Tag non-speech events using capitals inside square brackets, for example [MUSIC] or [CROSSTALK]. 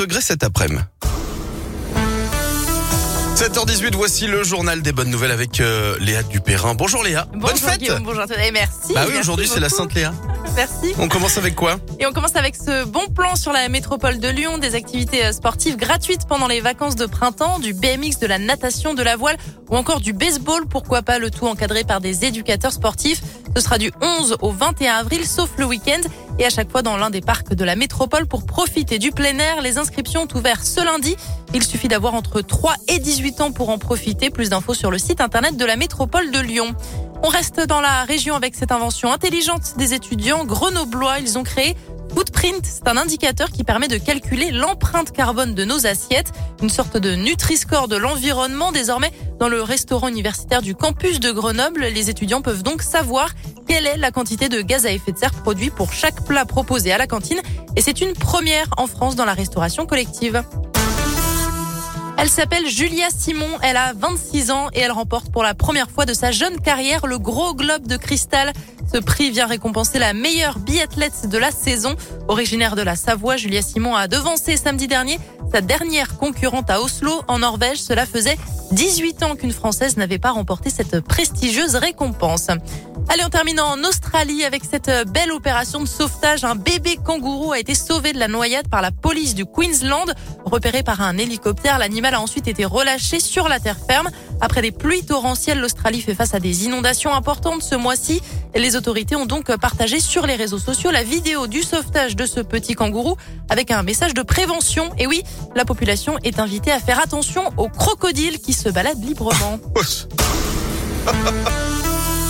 degrés cet après-midi. 7h18, voici le journal des bonnes nouvelles avec euh, Léa Dupérin. Bonjour Léa. Bonjour Bonne fête. Guillaume, bonjour toi. Et merci. Bah oui, aujourd'hui c'est la. Sainte Léa. Merci. On commence avec quoi Et on commence avec ce bon plan sur la métropole de Lyon, des activités euh, sportives gratuites pendant les vacances de printemps, du BMX, de la natation, de la voile ou encore du baseball, pourquoi pas le tout encadré par des éducateurs sportifs. Ce sera du 11 au 21 avril, sauf le week-end, et à chaque fois dans l'un des parcs de la métropole pour profiter du plein air. Les inscriptions ont ouvert ce lundi. Il suffit d'avoir entre 3 et 18 ans pour en profiter. Plus d'infos sur le site internet de la métropole de Lyon. On reste dans la région avec cette invention intelligente des étudiants grenoblois. Ils ont créé Footprint, c'est un indicateur qui permet de calculer l'empreinte carbone de nos assiettes, une sorte de Nutri-Score de l'environnement. Désormais, dans le restaurant universitaire du campus de Grenoble, les étudiants peuvent donc savoir quelle est la quantité de gaz à effet de serre produit pour chaque plat proposé à la cantine. Et c'est une première en France dans la restauration collective. Elle s'appelle Julia Simon, elle a 26 ans et elle remporte pour la première fois de sa jeune carrière le gros globe de cristal. Ce prix vient récompenser la meilleure biathlète de la saison. Originaire de la Savoie, Julia Simon a devancé samedi dernier sa dernière concurrente à Oslo, en Norvège. Cela faisait 18 ans qu'une Française n'avait pas remporté cette prestigieuse récompense. Allez, on termine en Australie avec cette belle opération de sauvetage. Un bébé kangourou a été sauvé de la noyade par la police du Queensland. Repéré par un hélicoptère, l'animal a ensuite été relâché sur la terre ferme. Après des pluies torrentielles, l'Australie fait face à des inondations importantes ce mois-ci. Les autorités ont donc partagé sur les réseaux sociaux la vidéo du sauvetage de ce petit kangourou avec un message de prévention. Et oui, la population est invitée à faire attention aux crocodiles qui se baladent librement. [LAUGHS] [LAUGHS]